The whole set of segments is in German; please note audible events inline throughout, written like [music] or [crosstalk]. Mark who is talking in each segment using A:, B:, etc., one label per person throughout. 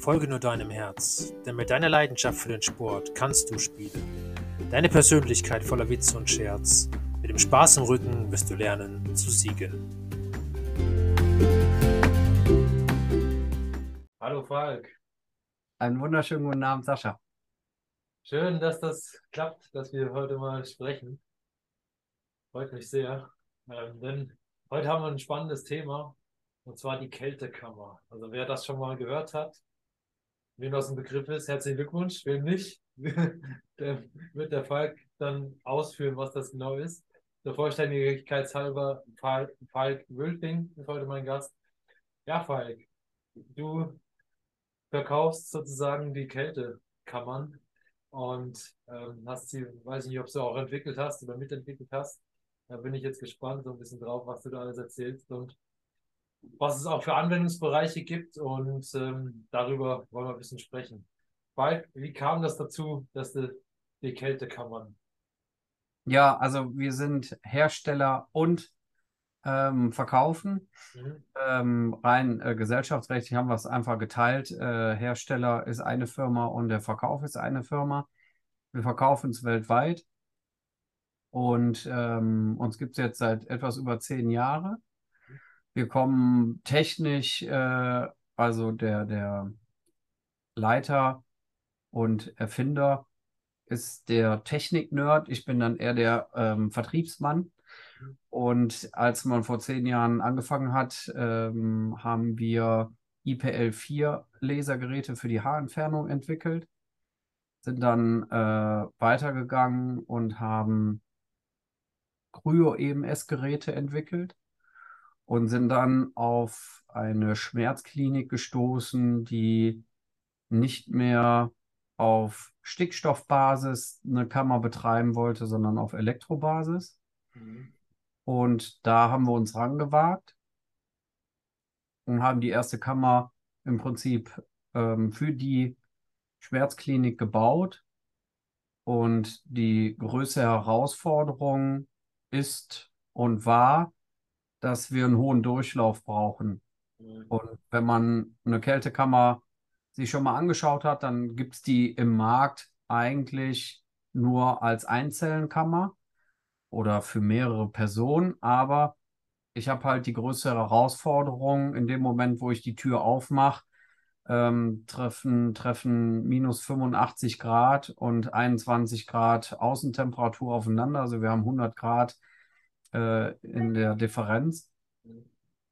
A: Folge nur deinem Herz, denn mit deiner Leidenschaft für den Sport kannst du spielen. Deine Persönlichkeit voller Witz und Scherz. Mit dem Spaß im Rücken wirst du lernen zu siegen. Hallo Falk.
B: Einen wunderschönen guten Abend, Sascha.
A: Schön, dass das klappt, dass wir heute mal sprechen. Freut mich sehr, ähm, denn heute haben wir ein spannendes Thema und zwar die Kältekammer. Also wer das schon mal gehört hat, wem das ein Begriff ist, herzlichen Glückwunsch. Wem nicht, [laughs] der wird der Falk dann ausführen, was das genau ist. Der Vollständigkeit halber, Falk, Falk Wülfing ist heute mein Gast. Ja, Falk, du verkaufst sozusagen die Kältekammern und ähm, hast sie, weiß nicht, ob du auch entwickelt hast oder mitentwickelt hast. Da bin ich jetzt gespannt so ein bisschen drauf, was du da alles erzählst und was es auch für Anwendungsbereiche gibt und ähm, darüber wollen wir ein bisschen sprechen. Falk, wie kam das dazu, dass du die Kältekammern?
B: Ja, also wir sind Hersteller und ähm, verkaufen. Mhm. Ähm, rein äh, gesellschaftsrechtlich haben wir es einfach geteilt. Äh, Hersteller ist eine Firma und der Verkauf ist eine Firma. Wir verkaufen es weltweit und ähm, uns gibt es jetzt seit etwas über zehn Jahren. Wir kommen technisch, äh, also der, der Leiter und Erfinder ist der Technik-Nerd. Ich bin dann eher der ähm, Vertriebsmann. Und als man vor zehn Jahren angefangen hat, ähm, haben wir IPL4 Lasergeräte für die Haarentfernung entwickelt, sind dann äh, weitergegangen und haben Cryo-EMS-Geräte entwickelt und sind dann auf eine Schmerzklinik gestoßen, die nicht mehr auf Stickstoffbasis eine Kammer betreiben wollte, sondern auf Elektrobasis. Mhm. Und da haben wir uns rangewagt und haben die erste Kammer im Prinzip ähm, für die Schmerzklinik gebaut. Und die größte Herausforderung ist und war, dass wir einen hohen Durchlauf brauchen. Mhm. Und wenn man eine Kältekammer sich schon mal angeschaut hat, dann gibt es die im Markt eigentlich nur als Einzellenkammer oder für mehrere Personen. Aber ich habe halt die größere Herausforderung in dem Moment, wo ich die Tür aufmache, ähm, treffen, treffen minus 85 Grad und 21 Grad Außentemperatur aufeinander. Also wir haben 100 Grad äh, in der Differenz.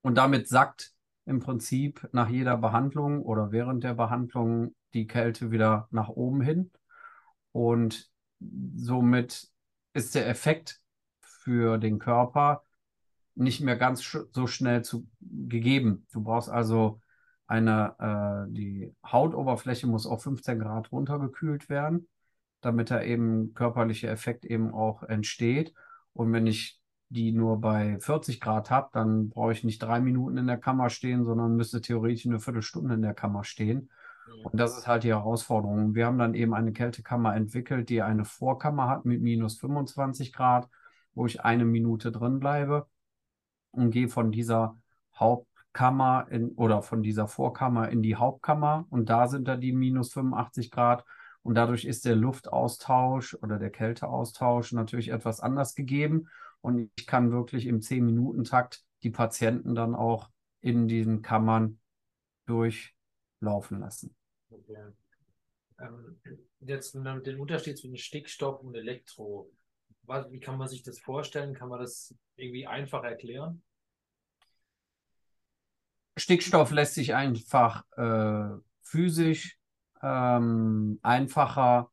B: Und damit sackt im Prinzip nach jeder Behandlung oder während der Behandlung die Kälte wieder nach oben hin. Und somit ist der Effekt für den Körper nicht mehr ganz sch so schnell zu, gegeben. Du brauchst also eine, äh, die Hautoberfläche muss auf 15 Grad runtergekühlt werden, damit da eben körperlicher Effekt eben auch entsteht. Und wenn ich die nur bei 40 Grad habe, dann brauche ich nicht drei Minuten in der Kammer stehen, sondern müsste theoretisch eine Viertelstunde in der Kammer stehen. Und das ist halt die Herausforderung. Wir haben dann eben eine Kältekammer entwickelt, die eine Vorkammer hat mit minus 25 Grad, wo ich eine Minute drin bleibe und gehe von dieser Hauptkammer in, oder von dieser Vorkammer in die Hauptkammer und da sind da die minus 85 Grad und dadurch ist der Luftaustausch oder der Kälteaustausch natürlich etwas anders gegeben und ich kann wirklich im 10-Minuten-Takt die Patienten dann auch in diesen Kammern durchlaufen lassen. Okay.
A: Ähm, jetzt den Unterschied zwischen Stickstoff und Elektro. Was, wie kann man sich das vorstellen? Kann man das irgendwie einfach erklären?
B: Stickstoff lässt sich einfach äh, physisch ähm, einfacher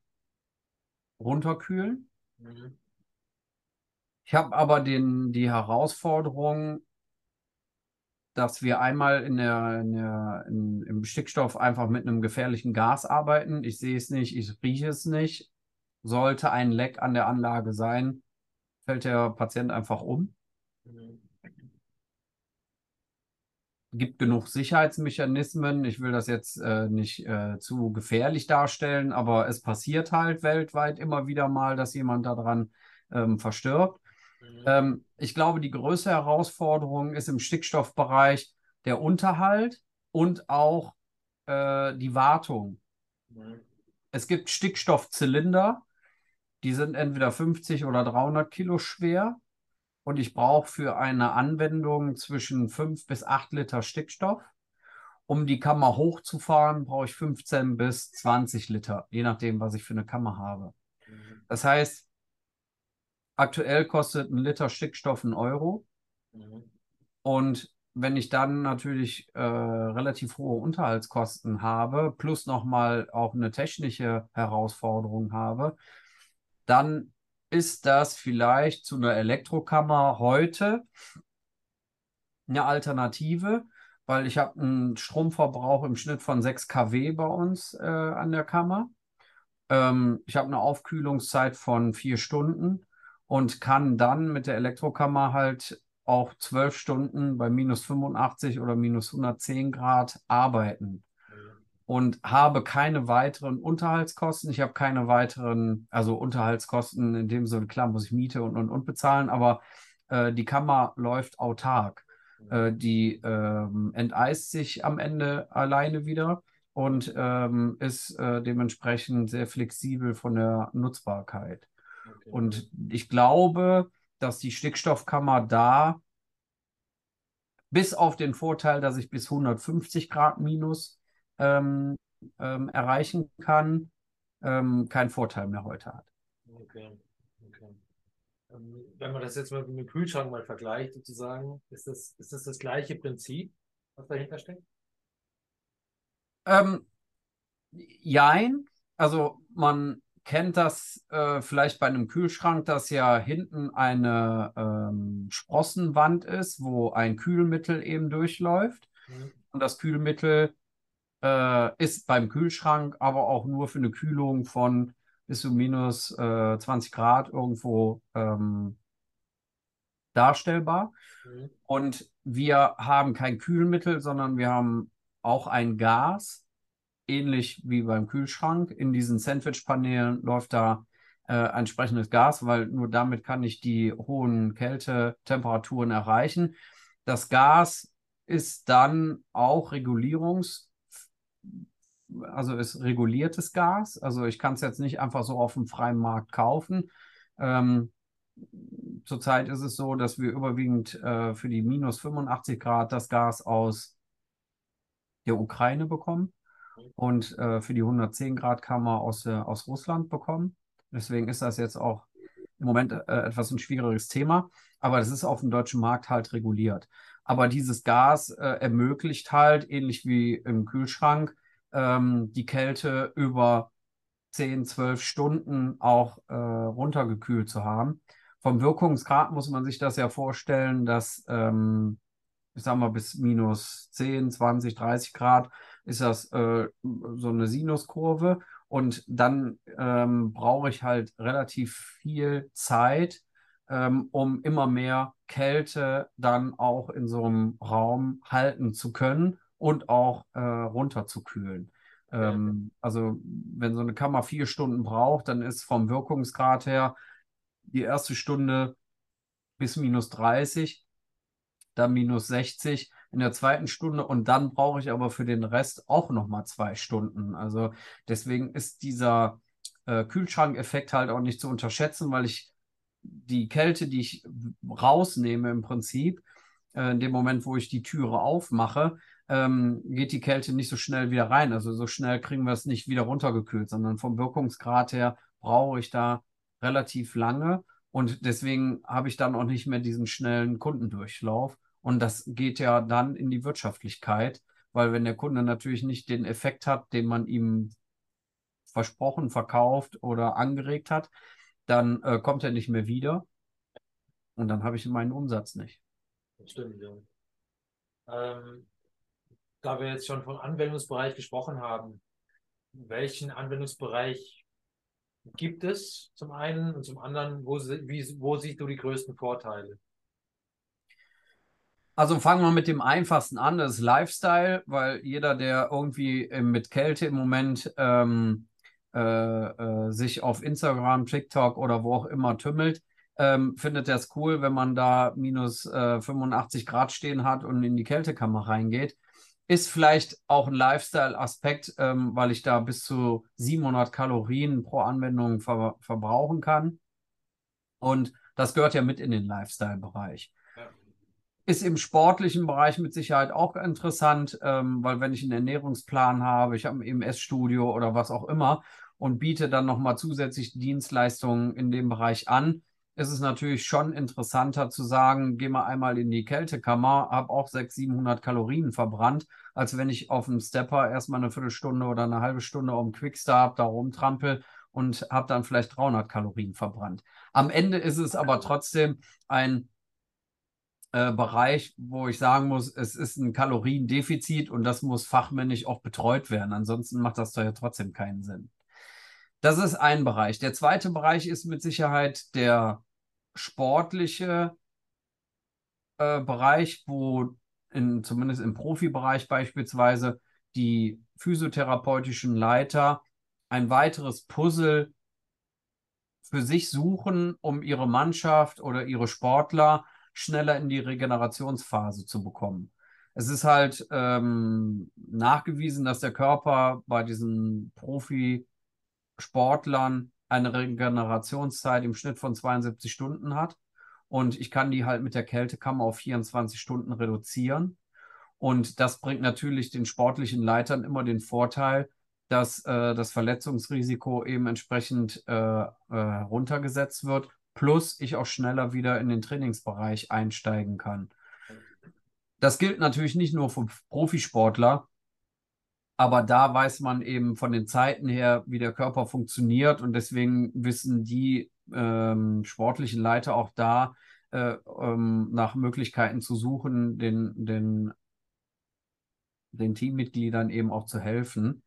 B: runterkühlen. Mhm. Ich habe aber den, die Herausforderung, dass wir einmal in der, in der, in, im Stickstoff einfach mit einem gefährlichen Gas arbeiten. Ich sehe es nicht, ich rieche es nicht. Sollte ein Leck an der Anlage sein, fällt der Patient einfach um. Gibt genug Sicherheitsmechanismen. Ich will das jetzt äh, nicht äh, zu gefährlich darstellen, aber es passiert halt weltweit immer wieder mal, dass jemand daran ähm, verstirbt. Mhm. Ähm, ich glaube, die größte Herausforderung ist im Stickstoffbereich der Unterhalt und auch äh, die Wartung.
A: Mhm.
B: Es gibt Stickstoffzylinder, die sind entweder 50 oder 300 Kilo schwer und ich brauche für eine Anwendung zwischen 5 bis 8 Liter Stickstoff. Um die Kammer hochzufahren, brauche ich 15 bis 20 Liter, je nachdem, was ich für eine Kammer habe.
A: Mhm.
B: Das heißt, aktuell kostet ein Liter Stickstoff einen Euro.
A: Mhm.
B: Und wenn ich dann natürlich äh, relativ hohe Unterhaltskosten habe, plus nochmal auch eine technische Herausforderung habe, dann ist das vielleicht zu einer Elektrokammer heute eine Alternative, weil ich habe einen Stromverbrauch im Schnitt von 6 kW bei uns äh, an der Kammer. Ähm, ich habe eine Aufkühlungszeit von vier Stunden und kann dann mit der Elektrokammer halt auch zwölf Stunden bei minus 85 oder minus 110 Grad arbeiten und habe keine weiteren Unterhaltskosten. Ich habe keine weiteren, also Unterhaltskosten in dem Sinne, klar muss ich Miete und und und bezahlen, aber äh, die Kammer läuft autark. Äh, die ähm, enteist sich am Ende alleine wieder und ähm, ist äh, dementsprechend sehr flexibel von der Nutzbarkeit.
A: Okay.
B: Und ich glaube, dass die Stickstoffkammer da bis auf den Vorteil, dass ich bis 150 Grad minus ähm, ähm, erreichen kann, ähm, keinen Vorteil mehr heute hat.
A: Okay. okay. Ähm, Wenn man das jetzt mal mit dem Kühlschrank mal vergleicht, sozusagen, ist das, ist das das gleiche Prinzip, was dahinter steckt?
B: Ähm, jein, also man kennt das äh, vielleicht bei einem Kühlschrank, dass ja hinten eine ähm, Sprossenwand ist, wo ein Kühlmittel eben durchläuft.
A: Mhm.
B: Und das Kühlmittel äh, ist beim Kühlschrank aber auch nur für eine Kühlung von bis zu minus äh, 20 Grad irgendwo ähm, darstellbar.
A: Mhm.
B: Und wir haben kein Kühlmittel, sondern wir haben auch ein Gas, ähnlich wie beim Kühlschrank. In diesen Sandwich-Paneelen läuft da äh, entsprechendes Gas, weil nur damit kann ich die hohen Kältetemperaturen erreichen. Das Gas ist dann auch regulierungs, also ist reguliertes Gas. Also ich kann es jetzt nicht einfach so auf dem freien Markt kaufen. Ähm, zurzeit ist es so, dass wir überwiegend äh, für die minus 85 Grad das Gas aus der Ukraine bekommen und äh, für die 110 Grad Kammer aus, äh, aus Russland bekommen. Deswegen ist das jetzt auch im Moment äh, etwas ein schwieriges Thema, aber das ist auf dem deutschen Markt halt reguliert. Aber dieses Gas äh, ermöglicht halt, ähnlich wie im Kühlschrank, ähm, die Kälte über 10, 12 Stunden auch äh, runtergekühlt zu haben. Vom Wirkungsgrad muss man sich das ja vorstellen, dass, ähm, ich sag mal, bis minus 10, 20, 30 Grad ist das äh, so eine Sinuskurve. Und dann ähm, brauche ich halt relativ viel Zeit, ähm, um immer mehr Kälte dann auch in so einem Raum halten zu können und auch äh, runterzukühlen. Ähm, also wenn so eine Kammer vier Stunden braucht, dann ist vom Wirkungsgrad her die erste Stunde bis minus 30, dann minus 60 in der zweiten Stunde und dann brauche ich aber für den Rest auch nochmal zwei Stunden. Also deswegen ist dieser äh, Kühlschrankeffekt halt auch nicht zu unterschätzen, weil ich die Kälte, die ich rausnehme im Prinzip, äh, in dem Moment, wo ich die Türe aufmache, ähm, geht die Kälte nicht so schnell wieder rein. Also so schnell kriegen wir es nicht wieder runtergekühlt, sondern vom Wirkungsgrad her brauche ich da relativ lange. Und deswegen habe ich dann auch nicht mehr diesen schnellen Kundendurchlauf. Und das geht ja dann in die Wirtschaftlichkeit, weil wenn der Kunde natürlich nicht den Effekt hat, den man ihm versprochen, verkauft oder angeregt hat, dann äh, kommt er nicht mehr wieder. Und dann habe ich meinen Umsatz nicht.
A: Stimmt, ja. Ähm, da wir jetzt schon vom Anwendungsbereich gesprochen haben, welchen Anwendungsbereich gibt es zum einen und zum anderen, wo, wie, wo siehst du die größten Vorteile?
B: Also fangen wir mit dem einfachsten an, das ist Lifestyle, weil jeder, der irgendwie äh, mit Kälte im Moment ähm, äh, äh, sich auf Instagram, TikTok oder wo auch immer tümmelt, ähm, findet das cool, wenn man da minus äh, 85 Grad stehen hat und in die Kältekammer reingeht. ist vielleicht auch ein Lifestyle-Aspekt, ähm, weil ich da bis zu 700 Kalorien pro Anwendung ver verbrauchen kann. Und das gehört ja mit in den Lifestyle-Bereich. Ist im sportlichen Bereich mit Sicherheit auch interessant, ähm, weil wenn ich einen Ernährungsplan habe, ich habe ein EMS-Studio oder was auch immer und biete dann nochmal zusätzlich Dienstleistungen in dem Bereich an, ist es natürlich schon interessanter zu sagen, geh mal einmal in die Kältekammer, habe auch 600, 700 Kalorien verbrannt, als wenn ich auf dem Stepper erstmal eine Viertelstunde oder eine halbe Stunde auf dem Quickstart da rumtrampel und habe dann vielleicht 300 Kalorien verbrannt. Am Ende ist es aber trotzdem ein äh, Bereich, wo ich sagen muss, es ist ein Kaloriendefizit und das muss fachmännisch auch betreut werden. Ansonsten macht das doch ja trotzdem keinen Sinn. Das ist ein Bereich. Der zweite Bereich ist mit Sicherheit der sportliche äh, Bereich, wo in, zumindest im Profibereich beispielsweise die physiotherapeutischen Leiter ein weiteres Puzzle für sich suchen, um ihre Mannschaft oder ihre Sportler schneller in die Regenerationsphase zu bekommen. Es ist halt ähm, nachgewiesen, dass der Körper bei diesen Profisportlern eine Regenerationszeit im Schnitt von 72 Stunden hat. Und ich kann die halt mit der Kältekammer auf 24 Stunden reduzieren. Und das bringt natürlich den sportlichen Leitern immer den Vorteil, dass äh, das Verletzungsrisiko eben entsprechend äh, äh, runtergesetzt wird, plus ich auch schneller wieder in den Trainingsbereich einsteigen kann. Das gilt natürlich nicht nur für Profisportler, aber da weiß man eben von den Zeiten her, wie der Körper funktioniert und deswegen wissen die ähm, sportlichen Leiter auch da äh, ähm, nach Möglichkeiten zu suchen, den, den, den Teammitgliedern eben auch zu helfen.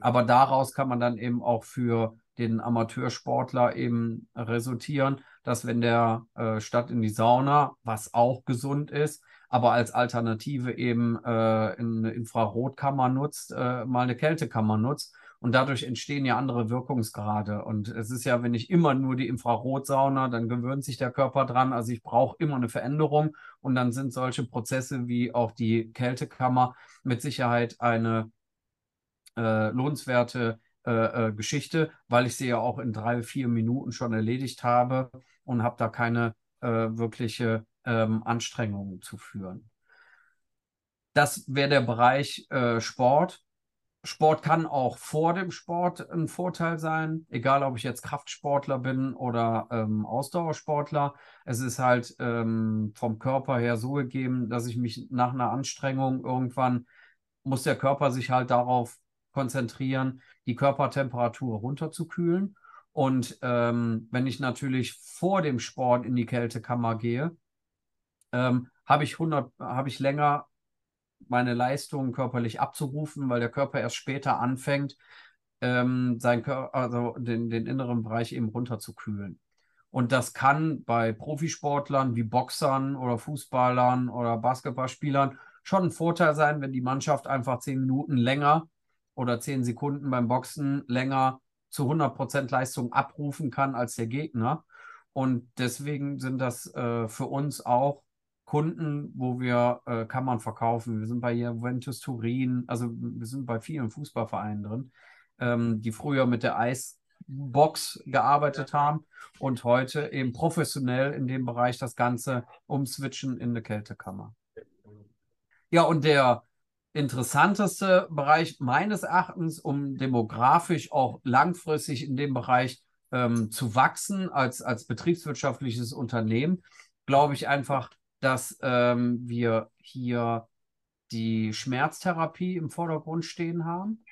B: Aber daraus kann man dann eben auch für den Amateursportler eben resultieren, dass wenn der äh, statt in die Sauna, was auch gesund ist, aber als Alternative eben äh, eine Infrarotkammer nutzt, äh, mal eine Kältekammer nutzt. Und dadurch entstehen ja andere Wirkungsgrade. Und es ist ja, wenn ich immer nur die Infrarotsauna, dann gewöhnt sich der Körper dran. Also ich brauche immer eine Veränderung. Und dann sind solche Prozesse wie auch die Kältekammer mit Sicherheit eine äh, lohnenswerte äh, äh, Geschichte, weil ich sie ja auch in drei, vier Minuten schon erledigt habe und habe da keine äh, wirkliche ähm, Anstrengungen zu führen. Das wäre der Bereich äh, Sport. Sport kann auch vor dem Sport ein Vorteil sein, egal ob ich jetzt Kraftsportler bin oder ähm, Ausdauersportler. Es ist halt ähm, vom Körper her so gegeben, dass ich mich nach einer Anstrengung irgendwann muss der Körper sich halt darauf konzentrieren, die Körpertemperatur runterzukühlen. Und ähm, wenn ich natürlich vor dem Sport in die Kältekammer gehe, ähm, habe ich, hab ich länger meine Leistungen körperlich abzurufen, weil der Körper erst später anfängt, ähm, sein also den, den inneren Bereich eben runterzukühlen. Und das kann bei Profisportlern wie Boxern oder Fußballern oder Basketballspielern schon ein Vorteil sein, wenn die Mannschaft einfach zehn Minuten länger oder zehn Sekunden beim Boxen länger zu 100% Leistung abrufen kann als der Gegner. Und deswegen sind das äh, für uns auch Kunden, wo wir äh, Kammern verkaufen. Wir sind bei Juventus Turin, also wir sind bei vielen Fußballvereinen drin, ähm, die früher mit der Eisbox gearbeitet haben und heute eben professionell in dem Bereich das Ganze umswitchen in eine Kältekammer. Ja, und der interessanteste Bereich meines Erachtens, um demografisch auch langfristig in dem Bereich ähm, zu wachsen als, als betriebswirtschaftliches Unternehmen, glaube ich einfach, dass ähm, wir hier die Schmerztherapie im Vordergrund stehen haben,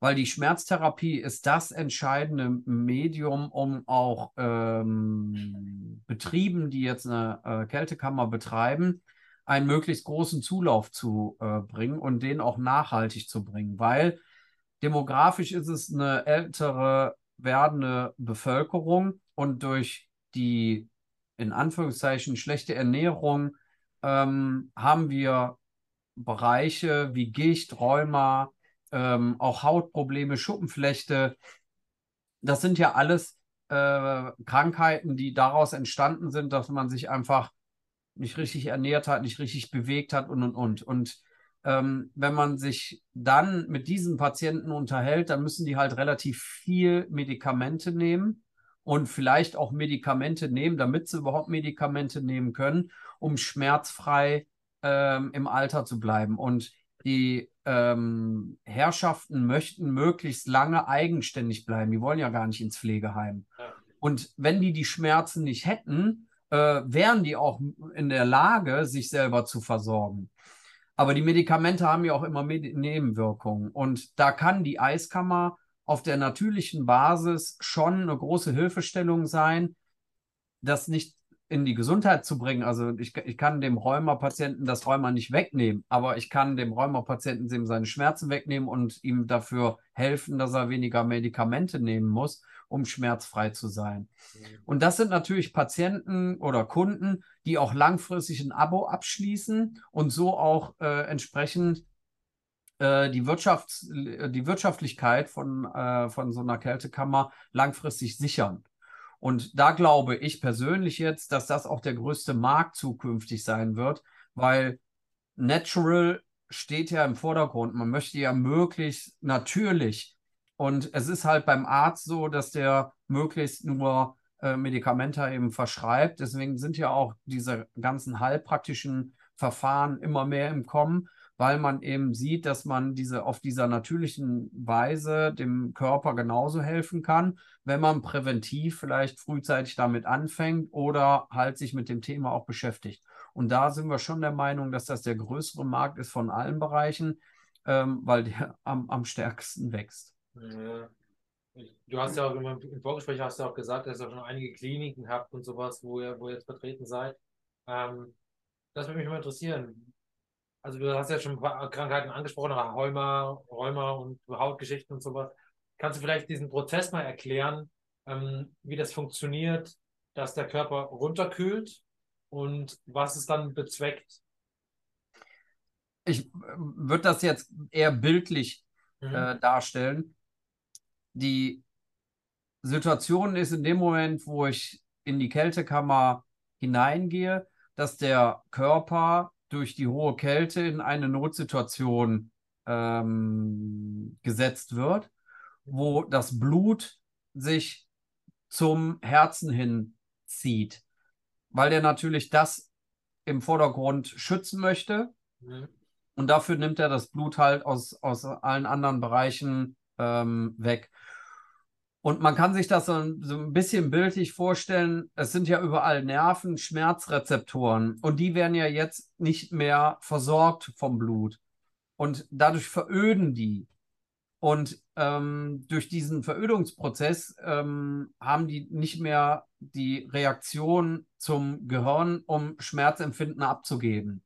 B: weil die Schmerztherapie ist das entscheidende Medium, um auch ähm, Betrieben, die jetzt eine äh, Kältekammer betreiben, einen möglichst großen Zulauf zu äh, bringen und den auch nachhaltig zu bringen, weil demografisch ist es eine ältere werdende Bevölkerung und durch die in Anführungszeichen schlechte Ernährung ähm, haben wir Bereiche wie Gicht, Rheuma, ähm, auch Hautprobleme, Schuppenflechte. Das sind ja alles äh, Krankheiten, die daraus entstanden sind, dass man sich einfach nicht richtig ernährt hat, nicht richtig bewegt hat und und und. Und ähm, wenn man sich dann mit diesen Patienten unterhält, dann müssen die halt relativ viel Medikamente nehmen und vielleicht auch Medikamente nehmen, damit sie überhaupt Medikamente nehmen können, um schmerzfrei ähm, im Alter zu bleiben. Und die ähm, Herrschaften möchten möglichst lange eigenständig bleiben. Die wollen ja gar nicht ins Pflegeheim. Und wenn die die Schmerzen nicht hätten, äh, wären die auch in der Lage, sich selber zu versorgen. Aber die Medikamente haben ja auch immer Medi Nebenwirkungen. Und da kann die Eiskammer auf der natürlichen Basis schon eine große Hilfestellung sein, das nicht in die Gesundheit zu bringen. Also ich, ich kann dem Rheumapatienten das Rheuma nicht wegnehmen, aber ich kann dem Rheumapatienten seine Schmerzen wegnehmen und ihm dafür helfen, dass er weniger Medikamente nehmen muss, um schmerzfrei zu sein. Mhm. Und das sind natürlich Patienten oder Kunden, die auch langfristig ein Abo abschließen und so auch äh, entsprechend äh, die, Wirtschafts-, die Wirtschaftlichkeit von, äh, von so einer Kältekammer langfristig sichern. Und da glaube ich persönlich jetzt, dass das auch der größte Markt zukünftig sein wird, weil Natural steht ja im Vordergrund. Man möchte ja möglichst natürlich. Und es ist halt beim Arzt so, dass der möglichst nur äh, Medikamente eben verschreibt. Deswegen sind ja auch diese ganzen heilpraktischen Verfahren immer mehr im Kommen weil man eben sieht, dass man diese auf dieser natürlichen Weise dem Körper genauso helfen kann, wenn man präventiv vielleicht frühzeitig damit anfängt oder halt sich mit dem Thema auch beschäftigt. Und da sind wir schon der Meinung, dass das der größere Markt ist von allen Bereichen, ähm, weil der [laughs] am, am stärksten wächst.
A: Ja. Du hast ja auch im Vorgespräch hast du auch gesagt, dass ihr schon einige Kliniken habt und sowas, wo ihr, wo ihr jetzt vertreten seid. Ähm, das würde mich mal interessieren also du hast ja schon ein paar Krankheiten angesprochen, Rheuma, Rheuma und Hautgeschichten und sowas. Kannst du vielleicht diesen Prozess mal erklären, ähm, wie das funktioniert, dass der Körper runterkühlt und was es dann bezweckt?
B: Ich äh, würde das jetzt eher bildlich mhm. äh, darstellen. Die Situation ist in dem Moment, wo ich in die Kältekammer hineingehe, dass der Körper durch die hohe Kälte in eine Notsituation ähm, gesetzt wird, wo das Blut sich zum Herzen hin zieht, weil der natürlich das im Vordergrund schützen möchte. Mhm. Und dafür nimmt er das Blut halt aus, aus allen anderen Bereichen ähm, weg. Und man kann sich das so ein, so ein bisschen bildlich vorstellen. Es sind ja überall Nerven, Schmerzrezeptoren und die werden ja jetzt nicht mehr versorgt vom Blut. Und dadurch veröden die. Und ähm, durch diesen Verödungsprozess ähm, haben die nicht mehr die Reaktion zum Gehirn, um Schmerzempfinden abzugeben.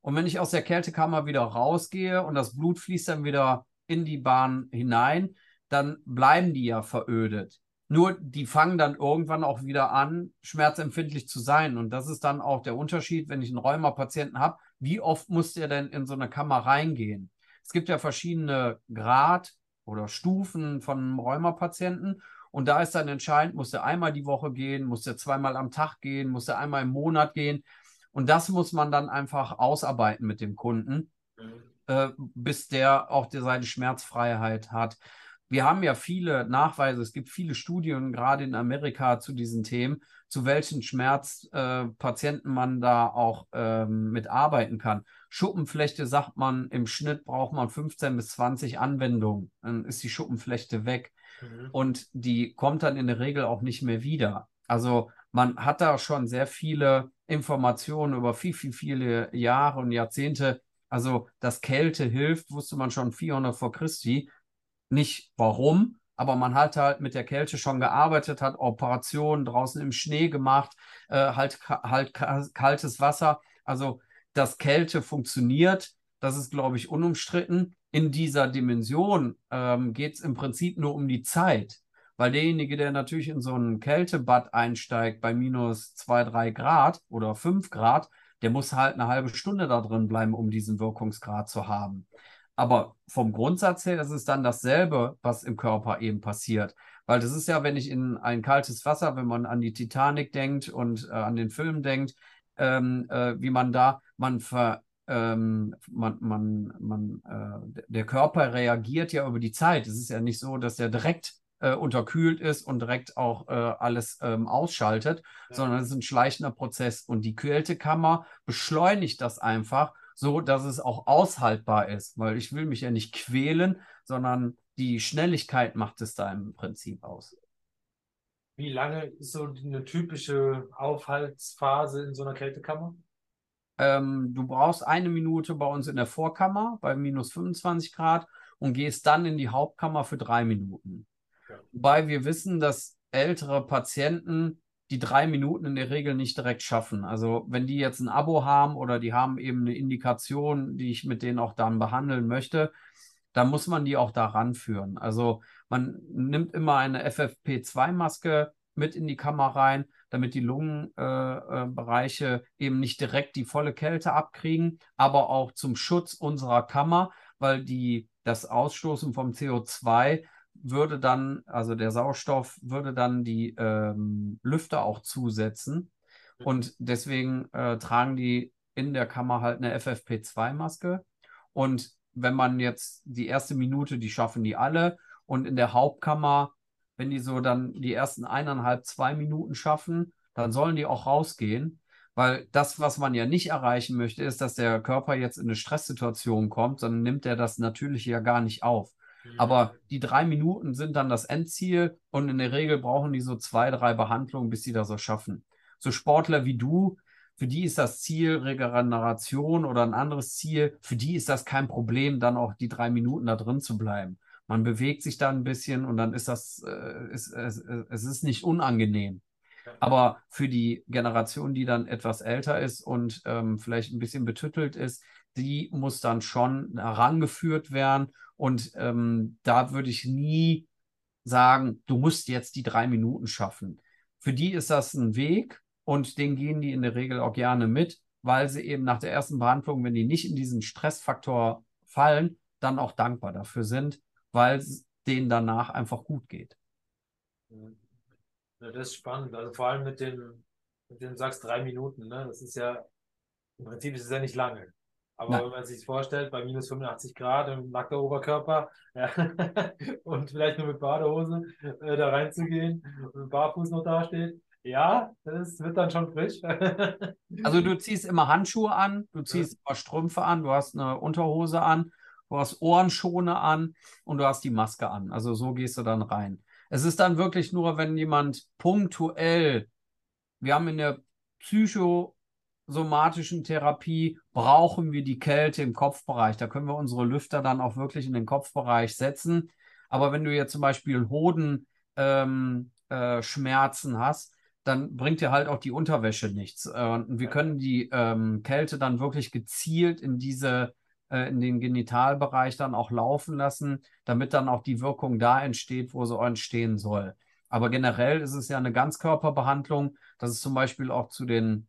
B: Und wenn ich aus der Kältekammer wieder rausgehe und das Blut fließt dann wieder in die Bahn hinein, dann bleiben die ja verödet. Nur die fangen dann irgendwann auch wieder an, schmerzempfindlich zu sein. Und das ist dann auch der Unterschied, wenn ich einen Rheumapatienten habe, wie oft muss der denn in so eine Kammer reingehen? Es gibt ja verschiedene Grad oder Stufen von Rheumapatienten. Und da ist dann entscheidend, muss der einmal die Woche gehen, muss der zweimal am Tag gehen, muss der einmal im Monat gehen. Und das muss man dann einfach ausarbeiten mit dem Kunden, mhm. äh, bis der auch der seine Schmerzfreiheit hat wir haben ja viele Nachweise, es gibt viele Studien, gerade in Amerika, zu diesen Themen, zu welchen Schmerzpatienten äh, man da auch ähm, mitarbeiten kann. Schuppenflechte sagt man, im Schnitt braucht man 15 bis 20 Anwendungen. Dann ist die Schuppenflechte weg. Mhm. Und die kommt dann in der Regel auch nicht mehr wieder. Also man hat da schon sehr viele Informationen über viel, viel, viele Jahre und Jahrzehnte. Also, dass Kälte hilft, wusste man schon 400 vor Christi nicht warum, aber man hat halt mit der Kälte schon gearbeitet, hat Operationen draußen im Schnee gemacht, äh, halt, halt kaltes Wasser. Also, dass Kälte funktioniert, das ist, glaube ich, unumstritten. In dieser Dimension ähm, geht es im Prinzip nur um die Zeit. Weil derjenige, der natürlich in so ein Kältebad einsteigt bei minus 2, 3 Grad oder 5 Grad, der muss halt eine halbe Stunde da drin bleiben, um diesen Wirkungsgrad zu haben. Aber vom Grundsatz her ist es dann dasselbe, was im Körper eben passiert. Weil das ist ja, wenn ich in ein kaltes Wasser, wenn man an die Titanic denkt und äh, an den Film denkt, ähm, äh, wie man da, man ver, ähm, man, man, man, äh, der Körper reagiert ja über die Zeit. Es ist ja nicht so, dass er direkt äh, unterkühlt ist und direkt auch äh, alles ähm, ausschaltet, ja. sondern es ist ein schleichender Prozess. Und die Kältekammer beschleunigt das einfach, so dass es auch aushaltbar ist, weil ich will mich ja nicht quälen, sondern die Schnelligkeit macht es da im Prinzip aus.
A: Wie lange ist so eine typische Aufhaltsphase in so einer Kältekammer?
B: Ähm, du brauchst eine Minute bei uns in der Vorkammer bei minus 25 Grad und gehst dann in die Hauptkammer für drei Minuten. Ja. Wobei wir wissen, dass ältere Patienten die drei Minuten in der Regel nicht direkt schaffen. Also wenn die jetzt ein Abo haben oder die haben eben eine Indikation, die ich mit denen auch dann behandeln möchte, dann muss man die auch da ranführen. Also man nimmt immer eine FFP2-Maske mit in die Kammer rein, damit die Lungenbereiche äh, äh, eben nicht direkt die volle Kälte abkriegen, aber auch zum Schutz unserer Kammer, weil die, das Ausstoßen vom CO2 würde dann, also der Sauerstoff würde dann die ähm, Lüfter auch zusetzen. Und deswegen äh, tragen die in der Kammer halt eine FFP2-Maske. Und wenn man jetzt die erste Minute, die schaffen die alle. Und in der Hauptkammer, wenn die so dann die ersten eineinhalb, zwei Minuten schaffen, dann sollen die auch rausgehen. Weil das, was man ja nicht erreichen möchte, ist, dass der Körper jetzt in eine Stresssituation kommt, dann nimmt er das natürlich ja gar nicht auf. Aber die drei Minuten sind dann das Endziel und in der Regel brauchen die so zwei, drei Behandlungen, bis sie das so schaffen. So Sportler wie du, für die ist das Ziel Regeneration oder ein anderes Ziel, für die ist das kein Problem, dann auch die drei Minuten da drin zu bleiben. Man bewegt sich da ein bisschen und dann ist das, äh, ist, es, es ist nicht unangenehm. Aber für die Generation, die dann etwas älter ist und ähm, vielleicht ein bisschen betüttelt ist, die muss dann schon herangeführt werden. Und ähm, da würde ich nie sagen, du musst jetzt die drei Minuten schaffen. Für die ist das ein Weg, und den gehen die in der Regel auch gerne mit, weil sie eben nach der ersten Behandlung, wenn die nicht in diesen Stressfaktor fallen, dann auch dankbar dafür sind, weil es denen danach einfach gut geht.
A: Ja, das ist spannend. Also vor allem mit den, mit den du sagst drei Minuten, ne? Das ist ja, im Prinzip ist es ja nicht lange. Aber Nein. wenn man sich vorstellt, bei minus 85 Grad im nackter Oberkörper [laughs] ja, und vielleicht nur mit Badehose äh, da reinzugehen und barfuß noch dasteht, ja, das wird dann schon frisch. [laughs]
B: also du ziehst immer Handschuhe an, du ziehst ja. immer Strümpfe an, du hast eine Unterhose an, du hast Ohrenschoner an und du hast die Maske an. Also so gehst du dann rein. Es ist dann wirklich nur, wenn jemand punktuell, wir haben in der psychosomatischen Therapie, brauchen wir die Kälte im Kopfbereich. Da können wir unsere Lüfter dann auch wirklich in den Kopfbereich setzen. Aber wenn du jetzt zum Beispiel Hodenschmerzen ähm, äh, hast, dann bringt dir halt auch die Unterwäsche nichts. Äh, und wir können die ähm, Kälte dann wirklich gezielt in diese, äh, in den Genitalbereich dann auch laufen lassen, damit dann auch die Wirkung da entsteht, wo sie entstehen soll. Aber generell ist es ja eine Ganzkörperbehandlung. Das ist zum Beispiel auch zu den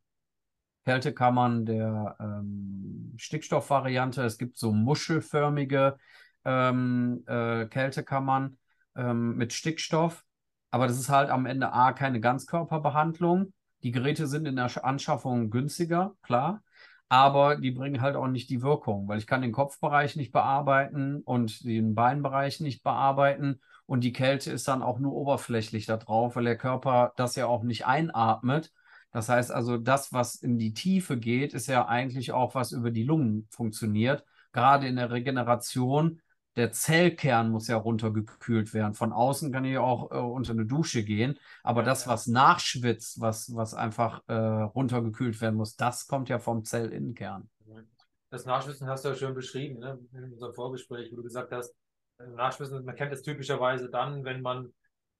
B: Kältekammern der ähm, Stickstoffvariante. Es gibt so muschelförmige ähm, äh, Kältekammern ähm, mit Stickstoff. Aber das ist halt am Ende A keine Ganzkörperbehandlung. Die Geräte sind in der Anschaffung günstiger, klar. Aber die bringen halt auch nicht die Wirkung, weil ich kann den Kopfbereich nicht bearbeiten und den Beinbereich nicht bearbeiten. Und die Kälte ist dann auch nur oberflächlich da drauf, weil der Körper das ja auch nicht einatmet. Das heißt also, das, was in die Tiefe geht, ist ja eigentlich auch, was über die Lungen funktioniert. Gerade in der Regeneration der Zellkern muss ja runtergekühlt werden. Von außen kann ich auch äh, unter eine Dusche gehen, aber das, was nachschwitzt, was, was einfach äh, runtergekühlt werden muss, das kommt ja vom Zellinnenkern.
A: Das Nachschwitzen hast du ja schön beschrieben, ne? in unserem Vorgespräch, wo du gesagt hast, äh, Nachschwitzen, man kennt es typischerweise dann, wenn man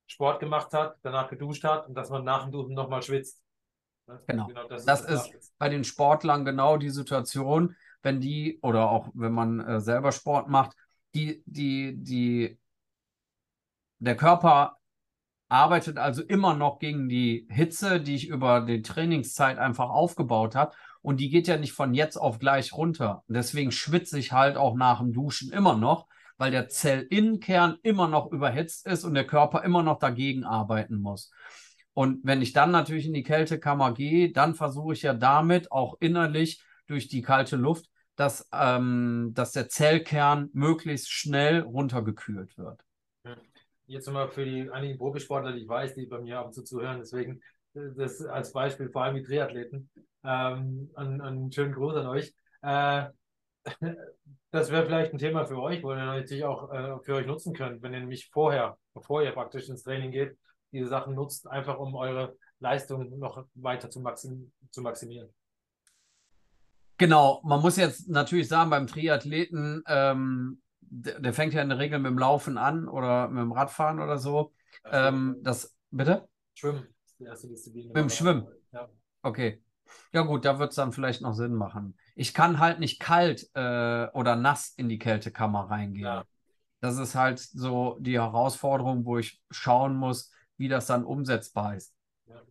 A: Sport gemacht hat, danach geduscht hat und dass man nach dem Duschen nochmal schwitzt.
B: Ne? Genau. genau. das, das ist, ist bei den Sportlern genau die Situation, wenn die oder auch wenn man äh, selber Sport macht, die, die, die, der Körper arbeitet also immer noch gegen die Hitze, die ich über die Trainingszeit einfach aufgebaut habe. Und die geht ja nicht von jetzt auf gleich runter. Und deswegen schwitze ich halt auch nach dem Duschen immer noch, weil der Zellinnenkern immer noch überhitzt ist und der Körper immer noch dagegen arbeiten muss. Und wenn ich dann natürlich in die Kältekammer gehe, dann versuche ich ja damit auch innerlich durch die kalte Luft dass, ähm, dass der Zellkern möglichst schnell runtergekühlt wird.
A: Jetzt nochmal für die einigen Profisportler, die ich weiß, die bei mir ab und zu zuhören, deswegen äh, das als Beispiel, vor allem die Triathleten, ähm, einen, einen schönen Gruß an euch. Äh, [laughs] das wäre vielleicht ein Thema für euch, wo ihr natürlich auch äh, für euch nutzen könnt, wenn ihr nämlich vorher, bevor ihr praktisch ins Training geht, diese Sachen nutzt, einfach um eure Leistung noch weiter zu, maxim zu maximieren.
B: Genau, man muss jetzt natürlich sagen, beim Triathleten, ähm, der, der, fängt ja in der Regel mit dem Laufen an oder mit dem Radfahren oder so. Ähm, das, bitte?
A: Schwimmen ist die erste Disziplin.
B: Mit dem Schwimmen? Ja. Okay. Ja gut, da wird es dann vielleicht noch Sinn machen. Ich kann halt nicht kalt äh, oder nass in die Kältekammer reingehen. Ja. Das ist halt so die Herausforderung, wo ich schauen muss, wie das dann umsetzbar ist. Ja.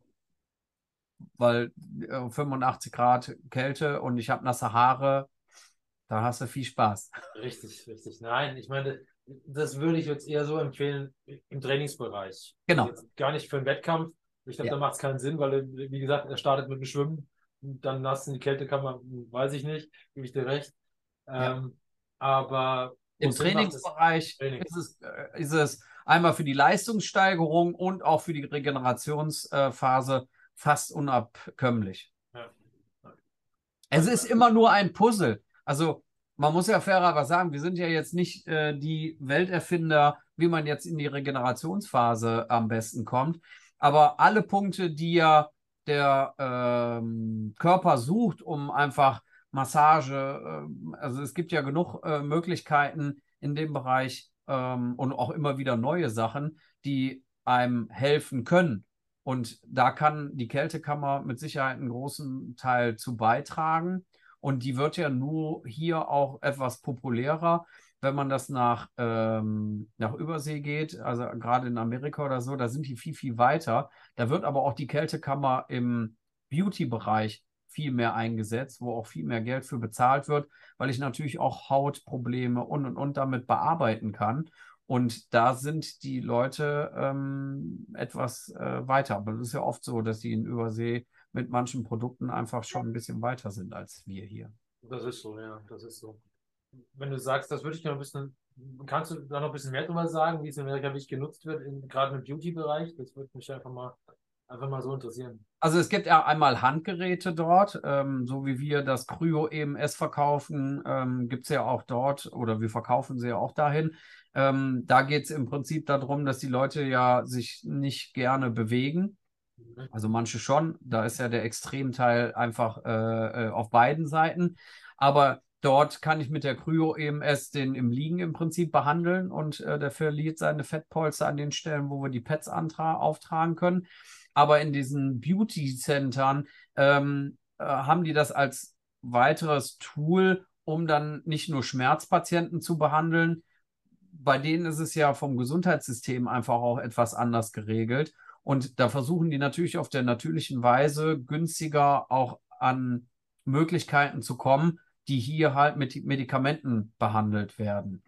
B: Weil äh, 85 Grad Kälte und ich habe nasse Haare, da hast du viel Spaß.
A: Richtig, richtig. Nein, ich meine, das würde ich jetzt eher so empfehlen im Trainingsbereich.
B: Genau.
A: Jetzt gar nicht für einen Wettkampf. Ich glaube, ja. da macht es keinen Sinn, weil, wie gesagt, er startet mit dem Schwimmen dann nass in die Kältekammer, weiß ich nicht, gebe ich dir recht. Ja. Ähm, aber
B: im Trainingsbereich Training. ist, es, äh, ist es einmal für die Leistungssteigerung und auch für die Regenerationsphase fast unabkömmlich. Ja. Es ist immer nur ein Puzzle. Also man muss ja fairer sagen, wir sind ja jetzt nicht äh, die Welterfinder, wie man jetzt in die Regenerationsphase am besten kommt. Aber alle Punkte, die ja der ähm, Körper sucht, um einfach Massage, äh, also es gibt ja genug äh, Möglichkeiten in dem Bereich ähm, und auch immer wieder neue Sachen, die einem helfen können. Und da kann die Kältekammer mit Sicherheit einen großen Teil zu beitragen. Und die wird ja nur hier auch etwas populärer, wenn man das nach, ähm, nach Übersee geht, also gerade in Amerika oder so, da sind die viel, viel weiter. Da wird aber auch die Kältekammer im Beauty-Bereich viel mehr eingesetzt, wo auch viel mehr Geld für bezahlt wird, weil ich natürlich auch Hautprobleme und und und damit bearbeiten kann. Und da sind die Leute ähm, etwas äh, weiter. Aber es ist ja oft so, dass die in Übersee mit manchen Produkten einfach schon ein bisschen weiter sind als wir hier.
A: Das ist so, ja, das ist so wenn du sagst, das würde ich noch ein bisschen, kannst du da noch ein bisschen mehr drüber sagen, wie es in Amerika wirklich genutzt wird, in, gerade im Beauty-Bereich? Das würde mich einfach mal, einfach mal so interessieren.
B: Also es gibt ja einmal Handgeräte dort, ähm, so wie wir das Cryo EMS verkaufen, ähm, gibt es ja auch dort oder wir verkaufen sie ja auch dahin. Ähm, da geht es im Prinzip darum, dass die Leute ja sich nicht gerne bewegen. Mhm. Also manche schon, da ist ja der Extremteil einfach äh, äh auf beiden Seiten. Aber Dort kann ich mit der Kryo EMS den im Liegen im Prinzip behandeln und äh, der verliert seine Fettpolster an den Stellen, wo wir die Pads auftragen können. Aber in diesen Beauty-Centern ähm, äh, haben die das als weiteres Tool, um dann nicht nur Schmerzpatienten zu behandeln. Bei denen ist es ja vom Gesundheitssystem einfach auch etwas anders geregelt. Und da versuchen die natürlich auf der natürlichen Weise günstiger auch an Möglichkeiten zu kommen, die hier halt mit Medikamenten behandelt werden.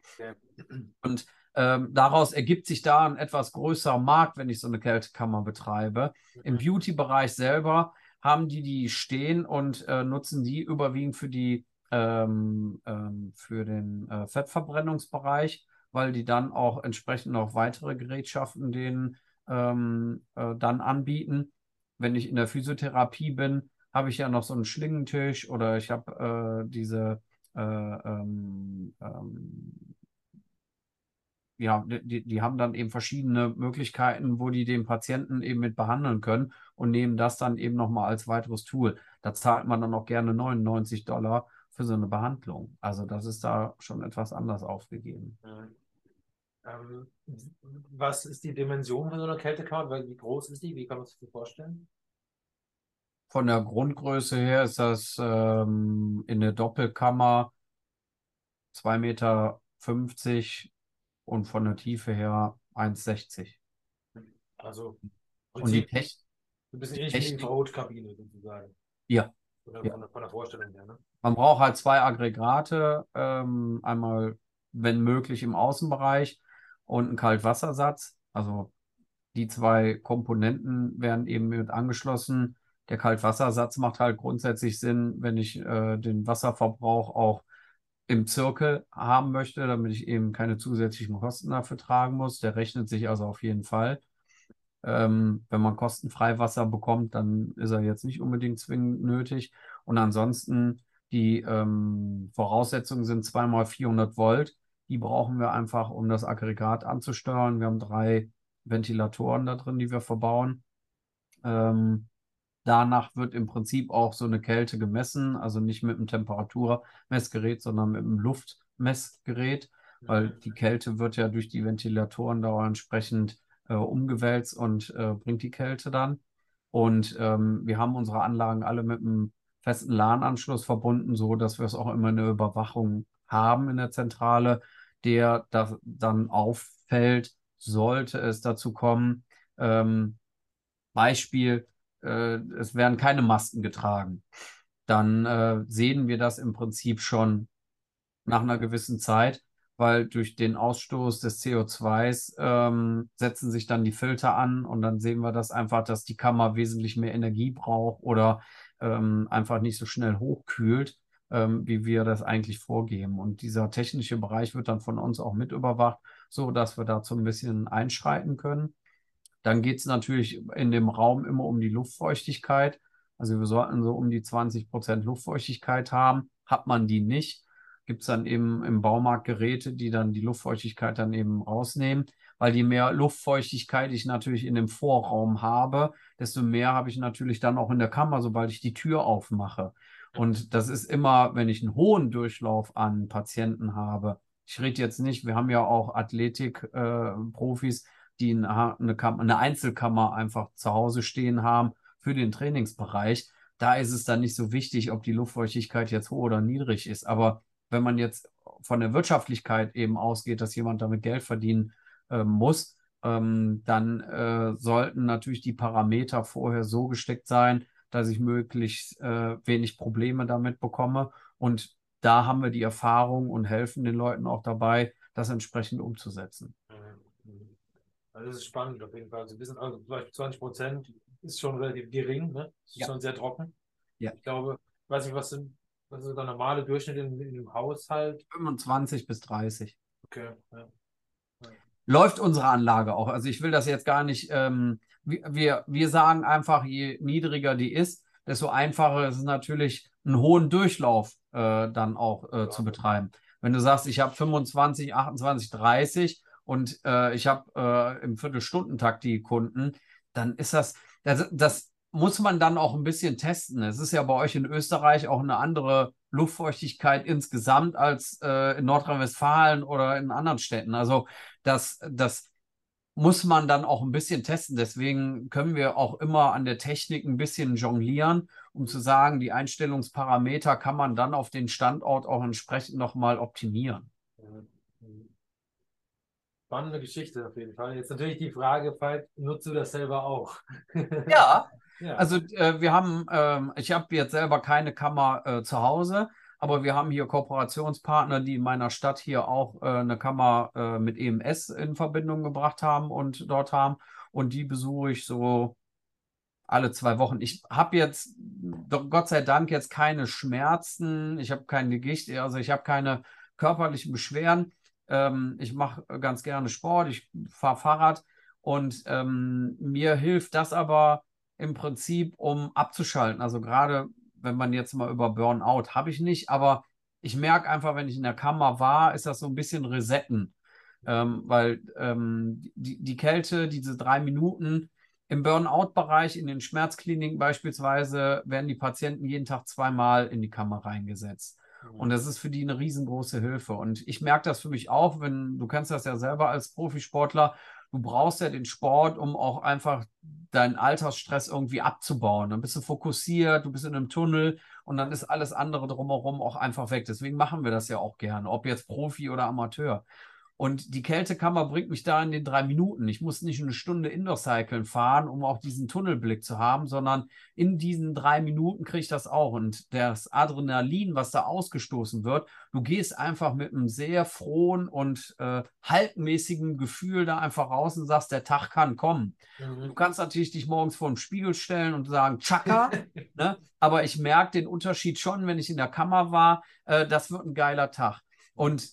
B: Und ähm, daraus ergibt sich da ein etwas größerer Markt, wenn ich so eine Kältekammer betreibe. Im mhm. Beauty-Bereich selber haben die die stehen und äh, nutzen die überwiegend für die ähm, ähm, für den äh, Fettverbrennungsbereich, weil die dann auch entsprechend noch weitere Gerätschaften denen ähm, äh, dann anbieten. Wenn ich in der Physiotherapie bin, habe ich ja noch so einen Schlingentisch oder ich habe äh, diese, äh, ähm, ähm, ja, die, die haben dann eben verschiedene Möglichkeiten, wo die den Patienten eben mit behandeln können und nehmen das dann eben nochmal als weiteres Tool. Da zahlt man dann auch gerne 99 Dollar für so eine Behandlung. Also das ist da schon etwas anders aufgegeben.
A: Ähm, was ist die Dimension von so einer Kältekammer? Wie groß ist die? Wie kann man sich das vorstellen?
B: Von der Grundgröße her ist das ähm, in der Doppelkammer 2,50 Meter und von der Tiefe her 1,60.
A: Also
B: und die Technik.
A: Ein bisschen ähnlich wie die Infrarotkabine sozusagen.
B: Ja.
A: Von der,
B: ja.
A: Von, der, von der, Vorstellung her. Ne?
B: Man braucht halt zwei Aggregate. Ähm, einmal, wenn möglich, im Außenbereich und einen Kaltwassersatz. Also die zwei Komponenten werden eben mit angeschlossen der Kaltwassersatz macht halt grundsätzlich Sinn, wenn ich äh, den Wasserverbrauch auch im Zirkel haben möchte, damit ich eben keine zusätzlichen Kosten dafür tragen muss. Der rechnet sich also auf jeden Fall. Ähm, wenn man kostenfrei Wasser bekommt, dann ist er jetzt nicht unbedingt zwingend nötig. Und ansonsten, die ähm, Voraussetzungen sind zweimal 400 Volt. Die brauchen wir einfach, um das Aggregat anzusteuern. Wir haben drei Ventilatoren da drin, die wir verbauen. Ähm, danach wird im Prinzip auch so eine Kälte gemessen, also nicht mit einem Temperaturmessgerät, sondern mit einem Luftmessgerät, weil die Kälte wird ja durch die Ventilatoren da entsprechend äh, umgewälzt und äh, bringt die Kälte dann. Und ähm, wir haben unsere Anlagen alle mit einem festen LAN-Anschluss verbunden, so dass wir es auch immer eine Überwachung haben in der Zentrale, der da dann auffällt, sollte es dazu kommen. Ähm, Beispiel, äh, es werden keine Masken getragen. Dann äh, sehen wir das im Prinzip schon nach einer gewissen Zeit weil durch den Ausstoß des CO2s ähm, setzen sich dann die Filter an und dann sehen wir das einfach, dass die Kammer wesentlich mehr Energie braucht oder ähm, einfach nicht so schnell hochkühlt, ähm, wie wir das eigentlich vorgeben. Und dieser technische Bereich wird dann von uns auch mit überwacht, so dass wir dazu ein bisschen einschreiten können. Dann geht es natürlich in dem Raum immer um die Luftfeuchtigkeit. Also wir sollten so um die 20 Prozent Luftfeuchtigkeit haben. Hat man die nicht, gibt es dann eben im Baumarkt Geräte, die dann die Luftfeuchtigkeit dann eben rausnehmen. Weil je mehr Luftfeuchtigkeit ich natürlich in dem Vorraum habe, desto mehr habe ich natürlich dann auch in der Kammer, sobald ich die Tür aufmache. Und das ist immer, wenn ich einen hohen Durchlauf an Patienten habe. Ich rede jetzt nicht, wir haben ja auch Athletik-Profis, äh, die eine, eine Einzelkammer einfach zu Hause stehen haben für den Trainingsbereich. Da ist es dann nicht so wichtig, ob die Luftfeuchtigkeit jetzt hoch oder niedrig ist. Aber wenn man jetzt von der Wirtschaftlichkeit eben ausgeht, dass jemand damit Geld verdienen äh, muss, ähm, dann äh, sollten natürlich die Parameter vorher so gesteckt sein, dass ich möglichst äh, wenig Probleme damit bekomme. Und da haben wir die Erfahrung und helfen den Leuten auch dabei, das entsprechend umzusetzen.
A: Also das ist spannend auf jeden Fall. Also, wir sind also zum Beispiel 20 Prozent ist schon relativ gering, ne? Ist ja. schon sehr trocken. Ja. Ich glaube, weiß nicht, was sind was ist der normale Durchschnitt in, in dem Haushalt?
B: 25 bis 30.
A: Okay. Ja.
B: Ja. Läuft unsere Anlage auch. Also ich will das jetzt gar nicht. Ähm, wir, wir sagen einfach, je niedriger die ist, desto einfacher ist es natürlich, einen hohen Durchlauf äh, dann auch äh, ja. zu betreiben. Wenn du sagst, ich habe 25, 28, 30 und äh, ich habe äh, im Viertelstundentakt die Kunden, dann ist das, das, das muss man dann auch ein bisschen testen. Es ist ja bei euch in Österreich auch eine andere Luftfeuchtigkeit insgesamt als äh, in Nordrhein-Westfalen oder in anderen Städten. Also das, das muss man dann auch ein bisschen testen. Deswegen können wir auch immer an der Technik ein bisschen jonglieren, um zu sagen, die Einstellungsparameter kann man dann auf den Standort auch entsprechend nochmal optimieren.
A: Spannende Geschichte auf jeden Fall. Jetzt natürlich die Frage, nutzt du das selber auch? [laughs]
B: Ja, Ja. Also äh, wir haben, äh, ich habe jetzt selber keine Kammer äh, zu Hause, aber wir haben hier Kooperationspartner, die in meiner Stadt hier auch äh, eine Kammer äh, mit EMS in Verbindung gebracht haben und dort haben. Und die besuche ich so alle zwei Wochen. Ich habe jetzt, Gott sei Dank, jetzt keine Schmerzen, ich habe kein Gewicht, also ich habe keine körperlichen Beschwerden. Ähm, ich mache ganz gerne Sport, ich fahre Fahrrad und ähm, mir hilft das aber im Prinzip, um abzuschalten. Also gerade wenn man jetzt mal über Burnout, habe ich nicht, aber ich merke einfach, wenn ich in der Kammer war, ist das so ein bisschen Resetten. Ähm, weil ähm, die, die Kälte, diese drei Minuten im Burnout-Bereich, in den Schmerzkliniken beispielsweise, werden die Patienten jeden Tag zweimal in die Kammer reingesetzt. Und das ist für die eine riesengroße Hilfe. Und ich merke das für mich auch, wenn du kennst das ja selber als Profisportler, du brauchst ja den Sport, um auch einfach deinen Alltagsstress irgendwie abzubauen. Dann bist du fokussiert, du bist in einem Tunnel und dann ist alles andere drumherum auch einfach weg. Deswegen machen wir das ja auch gerne, ob jetzt Profi oder Amateur. Und die Kältekammer bringt mich da in den drei Minuten. Ich muss nicht eine Stunde Indoor-Cyclen fahren, um auch diesen Tunnelblick zu haben, sondern in diesen drei Minuten kriege ich das auch. Und das Adrenalin, was da ausgestoßen wird, du gehst einfach mit einem sehr frohen und äh, haltmäßigen Gefühl da einfach raus und sagst, der Tag kann kommen. Mhm. Du kannst natürlich dich morgens vor den Spiegel stellen und sagen, Chaka, [laughs] ne? aber ich merke den Unterschied schon, wenn ich in der Kammer war, äh, das wird ein geiler Tag. Und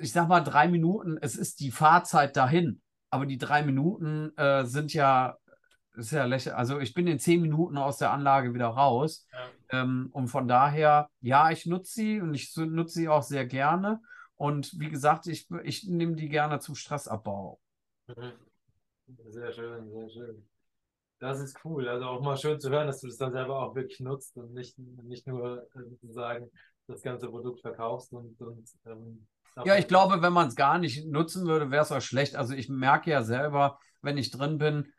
B: ich sag mal, drei Minuten, es ist die Fahrzeit dahin, aber die drei Minuten äh, sind ja, ist ja lächerlich. Also ich bin in zehn Minuten aus der Anlage wieder raus. Ja. Ähm, und von daher, ja, ich nutze sie und ich nutze sie auch sehr gerne. Und wie gesagt, ich, ich nehme die gerne zum Stressabbau.
A: Mhm. Sehr schön, sehr schön. Das ist cool. Also auch mal schön zu hören, dass du das dann selber auch wirklich nutzt und nicht, nicht nur äh, sozusagen das ganze Produkt verkaufst und, und ähm,
B: ja, ich glaube, wenn man es gar nicht nutzen würde, wäre es auch schlecht. Also ich merke ja selber, wenn ich drin bin,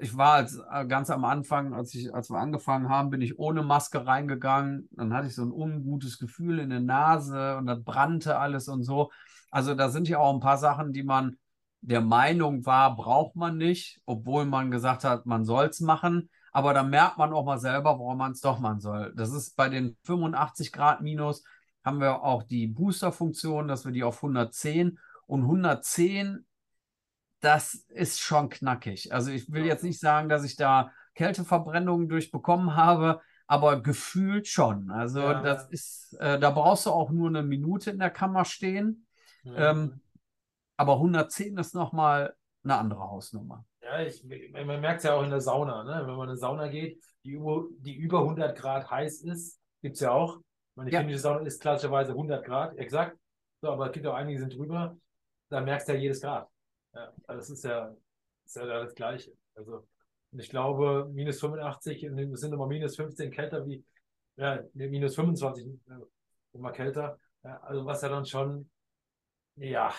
B: ich war als, äh, ganz am Anfang, als, ich, als wir angefangen haben, bin ich ohne Maske reingegangen. Dann hatte ich so ein ungutes Gefühl in der Nase und das brannte alles und so. Also da sind ja auch ein paar Sachen, die man der Meinung war, braucht man nicht, obwohl man gesagt hat, man soll es machen. Aber da merkt man auch mal selber, warum man es doch machen soll. Das ist bei den 85 Grad Minus haben wir auch die Booster-Funktion, dass wir die auf 110 und 110, das ist schon knackig. Also ich will jetzt nicht sagen, dass ich da Kälteverbrennungen durchbekommen habe, aber gefühlt schon. Also ja, das ist, äh, da brauchst du auch nur eine Minute in der Kammer stehen. Ja. Ähm, aber 110 ist nochmal eine andere Hausnummer.
A: Ja, ich, man merkt es ja auch in der Sauna, ne? wenn man in eine Sauna geht, die über, die über 100 Grad heiß ist, gibt es ja auch. Meine ja. finnische Sauna ist klassischerweise 100 Grad, exakt. So, aber es gibt auch einige, die sind drüber. Da merkst du ja jedes Grad. Ja, also das ist ja, ist ja das Gleiche. Also, ich glaube, minus 85 sind immer minus 15 kälter wie, ja, minus 25 äh, immer kälter. Also, was ja dann schon, ja,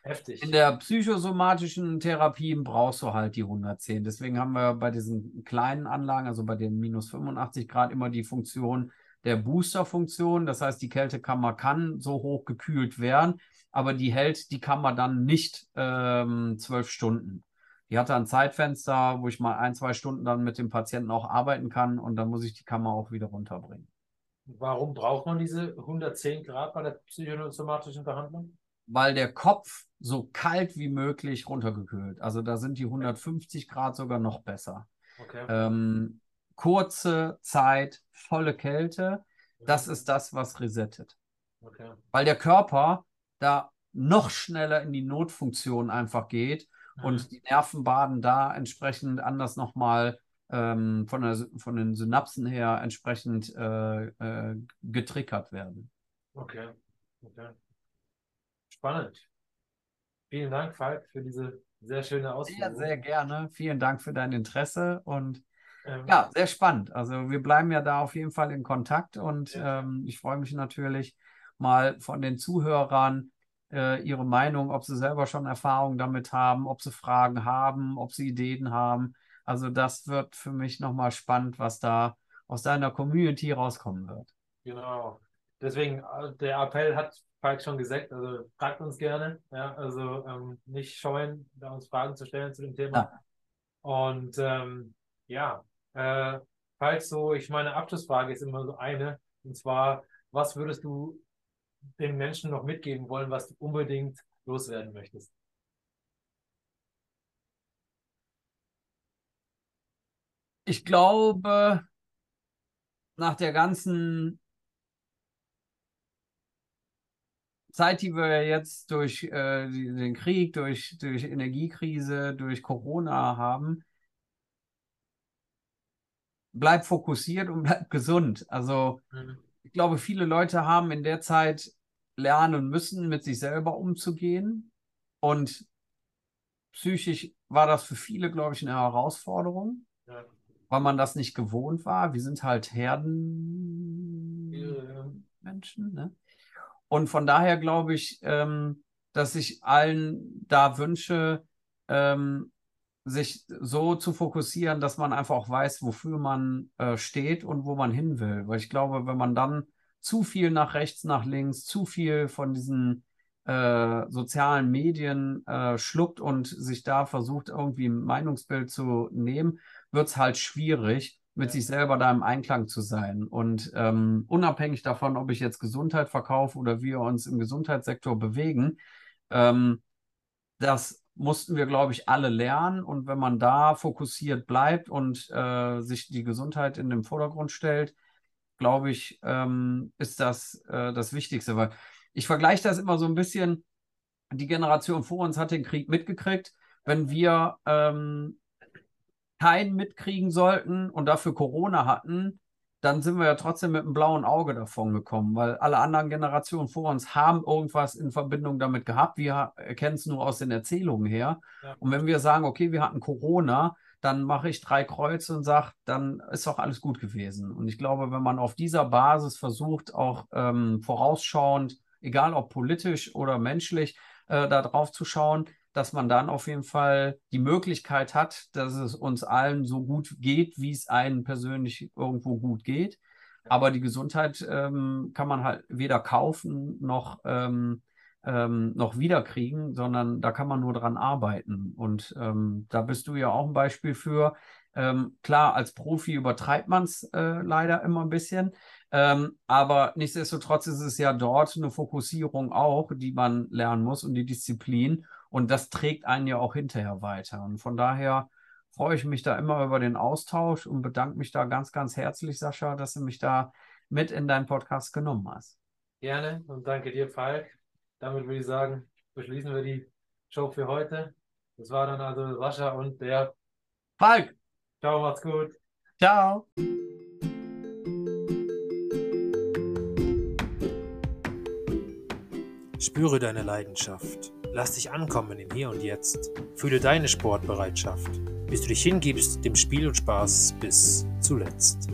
A: heftig.
B: In der psychosomatischen Therapie brauchst du halt die 110. Deswegen haben wir bei diesen kleinen Anlagen, also bei den minus 85 Grad, immer die Funktion, der Booster-Funktion. Das heißt, die Kältekammer kann so hoch gekühlt werden, aber die hält die Kammer dann nicht ähm, zwölf Stunden. Die hat ein Zeitfenster, wo ich mal ein, zwei Stunden dann mit dem Patienten auch arbeiten kann und dann muss ich die Kammer auch wieder runterbringen.
A: Warum braucht man diese 110 Grad bei der psychosomatischen Behandlung?
B: Weil der Kopf so kalt wie möglich runtergekühlt. Also da sind die 150 Grad sogar noch besser. Okay. Ähm, kurze Zeit, volle Kälte, das ist das, was resettet. Okay. Weil der Körper da noch schneller in die Notfunktion einfach geht mhm. und die Nervenbaden da entsprechend anders nochmal ähm, von, der, von den Synapsen her entsprechend äh, äh, getriggert werden.
A: Okay. okay. Spannend. Vielen Dank, Falk, für diese sehr schöne Ausführung.
B: Sehr, sehr gerne. Vielen Dank für dein Interesse und ja, sehr spannend. Also wir bleiben ja da auf jeden Fall in Kontakt und ja. ähm, ich freue mich natürlich mal von den Zuhörern äh, ihre Meinung, ob sie selber schon Erfahrungen damit haben, ob sie Fragen haben, ob sie Ideen haben. Also das wird für mich nochmal spannend, was da aus deiner Community rauskommen wird.
A: Genau. Deswegen, äh, der Appell hat Falk schon gesagt, also fragt uns gerne, ja, also ähm, nicht scheuen, da uns Fragen zu stellen zu dem Thema. Ja. Und ähm, ja, äh, falls so, ich meine, Abschlussfrage ist immer so eine, und zwar, was würdest du den Menschen noch mitgeben wollen, was du unbedingt loswerden möchtest?
B: Ich glaube, nach der ganzen Zeit, die wir jetzt durch äh, den Krieg, durch, durch Energiekrise, durch Corona haben, bleib fokussiert und bleib gesund. Also mhm. ich glaube, viele Leute haben in der Zeit lernen müssen, mit sich selber umzugehen. Und psychisch war das für viele, glaube ich, eine Herausforderung, ja. weil man das nicht gewohnt war. Wir sind halt Herdenmenschen. Ja. Ne? Und von daher glaube ich, ähm, dass ich allen da wünsche, ähm, sich so zu fokussieren, dass man einfach auch weiß, wofür man äh, steht und wo man hin will. Weil ich glaube, wenn man dann zu viel nach rechts, nach links, zu viel von diesen äh, sozialen Medien äh, schluckt und sich da versucht, irgendwie ein Meinungsbild zu nehmen, wird es halt schwierig, mit ja. sich selber da im Einklang zu sein. Und ähm, unabhängig davon, ob ich jetzt Gesundheit verkaufe oder wir uns im Gesundheitssektor bewegen, ähm, das mussten wir, glaube ich, alle lernen. Und wenn man da fokussiert bleibt und äh, sich die Gesundheit in den Vordergrund stellt, glaube ich, ähm, ist das äh, das Wichtigste. Weil ich vergleiche das immer so ein bisschen, die Generation vor uns hat den Krieg mitgekriegt. Wenn wir ähm, keinen mitkriegen sollten und dafür Corona hatten, dann sind wir ja trotzdem mit einem blauen Auge davon gekommen, weil alle anderen Generationen vor uns haben irgendwas in Verbindung damit gehabt. Wir kennen es nur aus den Erzählungen her. Ja. Und wenn wir sagen, okay, wir hatten Corona, dann mache ich drei Kreuze und sage, dann ist doch alles gut gewesen. Und ich glaube, wenn man auf dieser Basis versucht, auch ähm, vorausschauend, egal ob politisch oder menschlich, äh, da drauf zu schauen, dass man dann auf jeden Fall die Möglichkeit hat, dass es uns allen so gut geht, wie es einen persönlich irgendwo gut geht. Aber die Gesundheit ähm, kann man halt weder kaufen noch, ähm, ähm, noch wiederkriegen, sondern da kann man nur dran arbeiten. Und ähm, da bist du ja auch ein Beispiel für. Ähm, klar, als Profi übertreibt man es äh, leider immer ein bisschen. Ähm, aber nichtsdestotrotz ist es ja dort eine Fokussierung auch, die man lernen muss und die Disziplin. Und das trägt einen ja auch hinterher weiter. Und von daher freue ich mich da immer über den Austausch und bedanke mich da ganz, ganz herzlich, Sascha, dass du mich da mit in deinen Podcast genommen hast.
A: Gerne und danke dir, Falk. Damit würde ich sagen, beschließen wir die Show für heute. Das war dann also Sascha und der
B: Falk.
A: Ciao, macht's gut.
B: Ciao.
C: Spüre deine Leidenschaft. Lass dich ankommen im Hier und Jetzt. Fühle deine Sportbereitschaft, bis du dich hingibst dem Spiel und Spaß bis zuletzt.